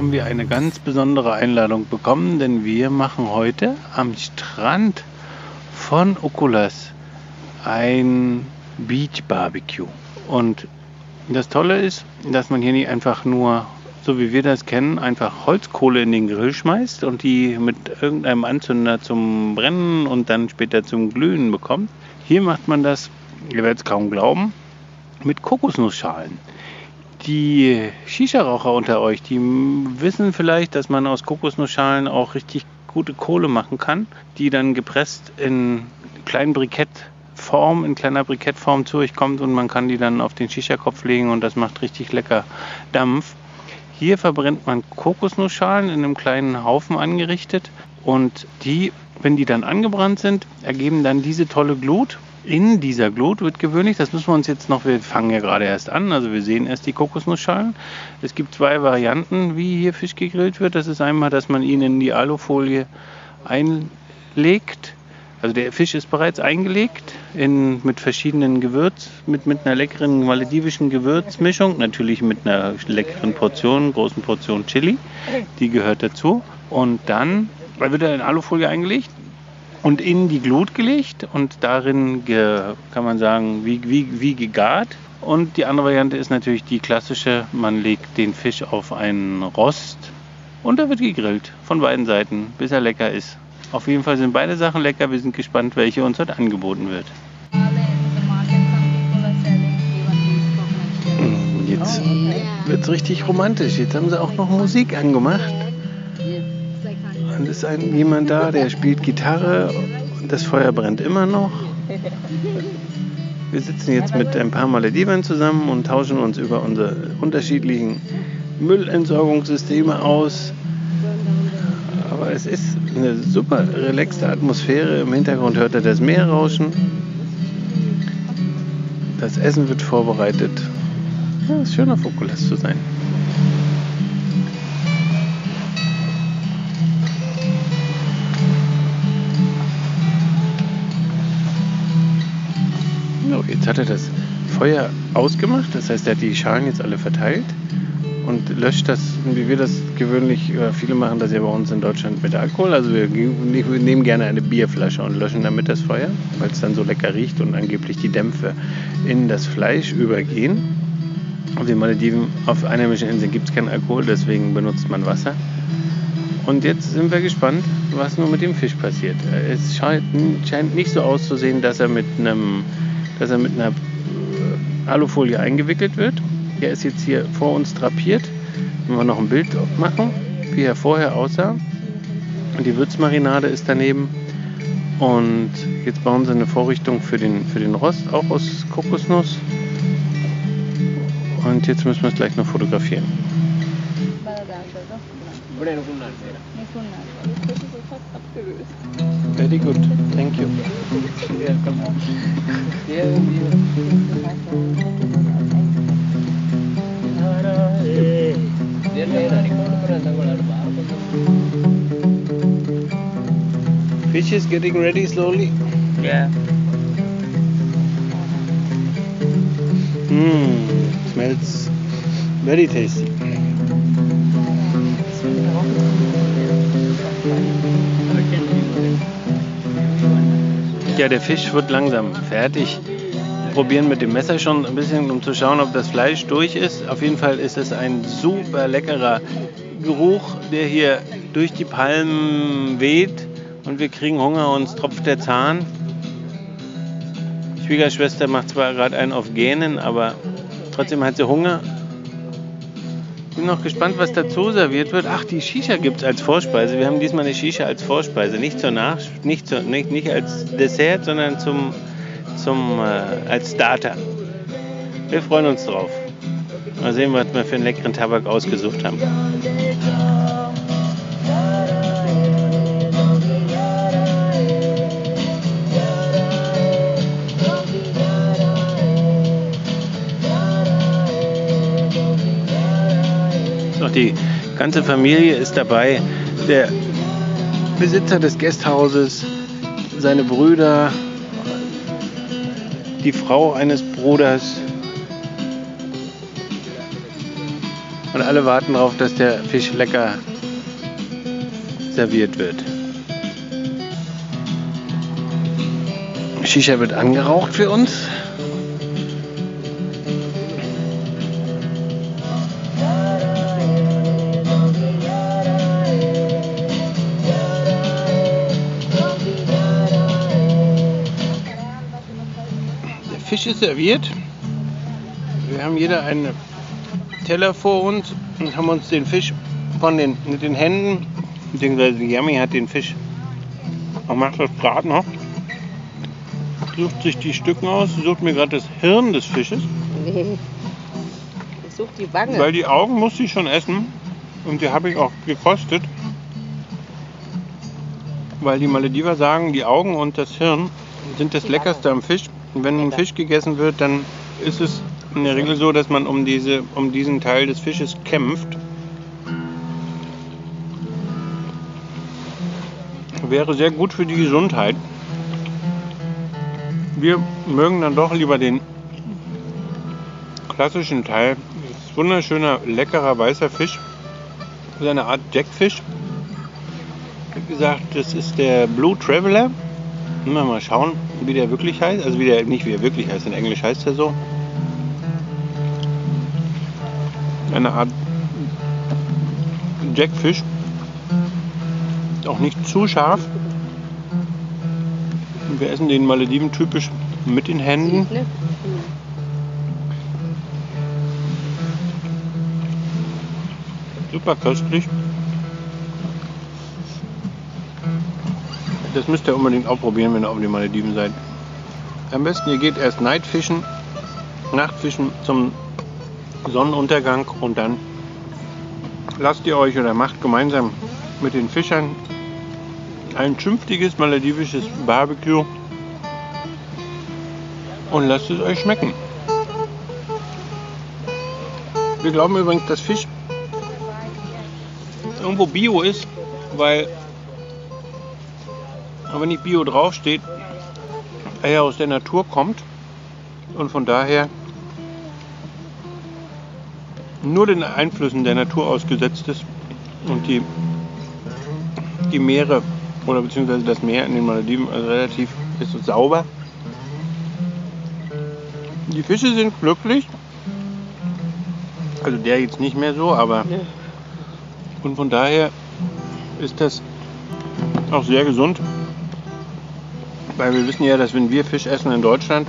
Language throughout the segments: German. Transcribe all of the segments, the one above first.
Haben wir eine ganz besondere Einladung bekommen, denn wir machen heute am Strand von Okulas ein Beach Barbecue. Und das Tolle ist, dass man hier nicht einfach nur, so wie wir das kennen, einfach Holzkohle in den Grill schmeißt und die mit irgendeinem Anzünder zum Brennen und dann später zum Glühen bekommt. Hier macht man das, ihr werdet es kaum glauben, mit Kokosnussschalen die Shisha-Raucher unter euch, die wissen vielleicht, dass man aus Kokosnussschalen auch richtig gute Kohle machen kann, die dann gepresst in kleinen Brikettform, in kleiner Brikettform zu euch kommt und man kann die dann auf den Shisha-Kopf legen und das macht richtig lecker Dampf. Hier verbrennt man Kokosnussschalen in einem kleinen Haufen angerichtet und die, wenn die dann angebrannt sind, ergeben dann diese tolle Glut in dieser Glut wird gewöhnlich, das müssen wir uns jetzt noch, wir fangen ja gerade erst an, also wir sehen erst die Kokosnussschalen. Es gibt zwei Varianten, wie hier Fisch gegrillt wird. Das ist einmal, dass man ihn in die Alufolie einlegt. Also der Fisch ist bereits eingelegt in, mit verschiedenen Gewürz, mit, mit einer leckeren maledivischen Gewürzmischung, natürlich mit einer leckeren Portion, großen Portion Chili, die gehört dazu. Und dann wird er in Alufolie eingelegt und in die Glut gelegt und darin, ge, kann man sagen, wie, wie, wie gegart. Und die andere Variante ist natürlich die klassische, man legt den Fisch auf einen Rost und er wird gegrillt von beiden Seiten, bis er lecker ist. Auf jeden Fall sind beide Sachen lecker, wir sind gespannt, welche uns heute angeboten wird. Jetzt wird es richtig romantisch. Jetzt haben sie auch noch Musik angemacht. Ist ein, jemand da, der spielt Gitarre und das Feuer brennt immer noch. Wir sitzen jetzt mit ein paar Malediven zusammen und tauschen uns über unsere unterschiedlichen Müllentsorgungssysteme aus. Aber es ist eine super relaxte Atmosphäre. Im Hintergrund hört er das Meer rauschen. Das Essen wird vorbereitet. Ja, ist schön auf Okulas zu sein. Jetzt hat er das Feuer ausgemacht, das heißt, er hat die Schalen jetzt alle verteilt und löscht das, wie wir das gewöhnlich, viele machen das ja bei uns in Deutschland mit Alkohol. Also wir, nehmen gerne eine Bierflasche und löschen damit das Feuer, weil es dann so lecker riecht und angeblich die Dämpfe in das Fleisch übergehen. Auf den Malediven, auf einheimischen Inseln gibt es keinen Alkohol, deswegen benutzt man Wasser. Und jetzt sind wir gespannt, was nur mit dem Fisch passiert. Es scheint, scheint nicht so auszusehen, dass er mit einem dass er mit einer äh, Alufolie eingewickelt wird. Er ist jetzt hier vor uns drapiert. Wenn wir noch ein Bild machen, wie er vorher aussah. Und die Würzmarinade ist daneben. Und jetzt bauen sie eine Vorrichtung für den, für den Rost, auch aus Kokosnuss. Und jetzt müssen wir es gleich noch fotografieren. Very good. Thank you. Fish is getting ready slowly. Yeah. Mmm, smells very tasty. Ja, der Fisch wird langsam fertig. Wir probieren mit dem Messer schon ein bisschen, um zu schauen, ob das Fleisch durch ist. Auf jeden Fall ist es ein super leckerer Geruch, der hier durch die Palmen weht. Und wir kriegen Hunger, uns tropft der Zahn. Schwiegerschwester macht zwar gerade einen auf Gähnen, aber trotzdem hat sie Hunger. Bin noch gespannt, was dazu serviert wird. Ach, die Shisha gibt es als Vorspeise. Wir haben diesmal eine Shisha als Vorspeise. Nicht, zur Nach nicht, zur, nicht, nicht als Dessert, sondern zum, zum, äh, als Starter. Wir freuen uns drauf. Mal sehen, was wir für einen leckeren Tabak ausgesucht haben. So, die ganze Familie ist dabei. Der Besitzer des Gasthauses, seine Brüder, die Frau eines Bruders. Und alle warten darauf, dass der Fisch lecker serviert wird. Shisha wird angeraucht für uns. Fisch ist serviert. Wir haben jeder einen Teller vor uns und haben uns den Fisch von den, mit den Händen, beziehungsweise Yummy hat den Fisch, er macht das gerade noch, sucht sich die Stücken aus, sucht mir gerade das Hirn des Fisches, Nee. Ich suche die Wange. weil die Augen muss sie schon essen und die habe ich auch gekostet. Weil die Malediver sagen, die Augen und das Hirn sind das Leckerste am Fisch. Wenn ein. Fisch gegessen wird, dann ist es in der Regel so, dass man um, diese, um diesen Teil des Fisches kämpft. Wäre sehr gut für die Gesundheit. Wir mögen dann doch lieber den klassischen Teil. Das ist wunderschöner, leckerer weißer Fisch. Das ist eine Art Jackfisch. Wie gesagt, das ist der Blue Traveler. Wir mal schauen, wie der wirklich heißt. Also wie der, nicht wie er wirklich heißt, in Englisch heißt er so. Eine Art Jackfisch. Auch nicht zu scharf. Und wir essen den Malediven typisch mit den Händen. Ne? Super köstlich. Das müsst ihr unbedingt auch probieren, wenn ihr auf den Malediven seid. Am besten ihr geht erst Nightfischen, Nachtfischen zum Sonnenuntergang und dann lasst ihr euch oder macht gemeinsam mit den Fischern ein zünftiges maledivisches Barbecue und lasst es euch schmecken. Wir glauben übrigens, dass Fisch irgendwo Bio ist, weil aber nicht Bio draufsteht, er ja aus der Natur kommt und von daher nur den Einflüssen der Natur ausgesetzt ist und die, die Meere oder beziehungsweise das Meer in den Malediven also relativ ist so sauber. Die Fische sind glücklich, also der jetzt nicht mehr so, aber und von daher ist das auch sehr gesund. Weil wir wissen ja, dass wenn wir Fisch essen in Deutschland,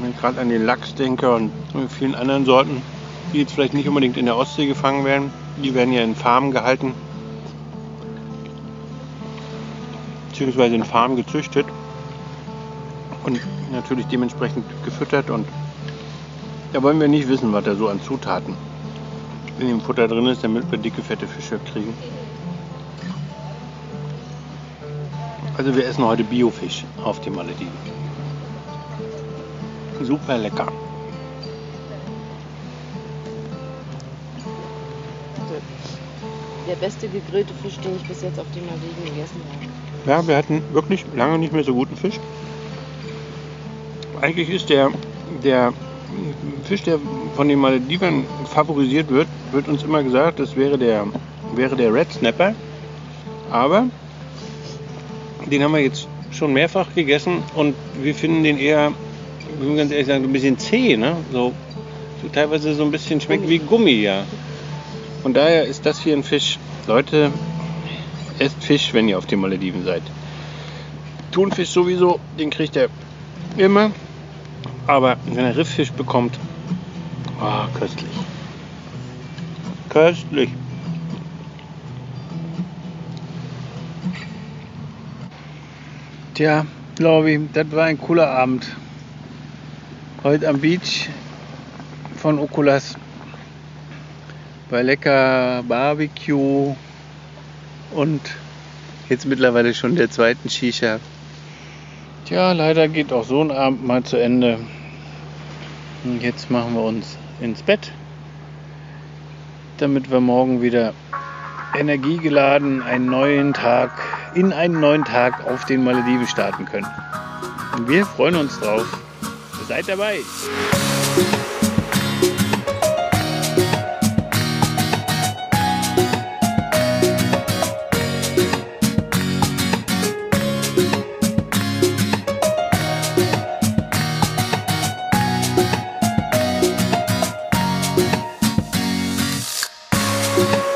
wenn ich gerade an den Lachs denke und vielen anderen Sorten, die jetzt vielleicht nicht unbedingt in der Ostsee gefangen werden, die werden ja in Farmen gehalten, beziehungsweise in Farmen gezüchtet und natürlich dementsprechend gefüttert und da wollen wir nicht wissen, was da so an Zutaten in dem Futter drin ist, damit wir dicke, fette Fische kriegen. Also wir essen heute Biofisch auf den Malediven. Super lecker. Der beste gegrillte Fisch, den ich bis jetzt auf den Malediven gegessen habe. Ja, wir hatten wirklich lange nicht mehr so guten Fisch. Eigentlich ist der, der Fisch, der von den Maledivern favorisiert wird, wird uns immer gesagt, das wäre der, wäre der Red Snapper. Aber den haben wir jetzt schon mehrfach gegessen und wir finden den eher, wir müssen ganz ehrlich sagen, ein bisschen zäh. Ne? So, so teilweise so ein bisschen schmeckt wie Gummi, ja. Von daher ist das hier ein Fisch. Leute, esst Fisch, wenn ihr auf den Malediven seid. Thunfisch sowieso, den kriegt er immer. Aber wenn er Rifffisch bekommt, oh, köstlich. Köstlich. Tja, Lorbi, das war ein cooler Abend. Heute am Beach von Oculas. Bei lecker Barbecue und jetzt mittlerweile schon der zweiten Shisha. Tja, leider geht auch so ein Abend mal zu Ende. Und jetzt machen wir uns ins Bett, damit wir morgen wieder energiegeladen einen neuen Tag in einen neuen Tag auf den Malediven starten können. Und wir freuen uns drauf. Seid dabei! thank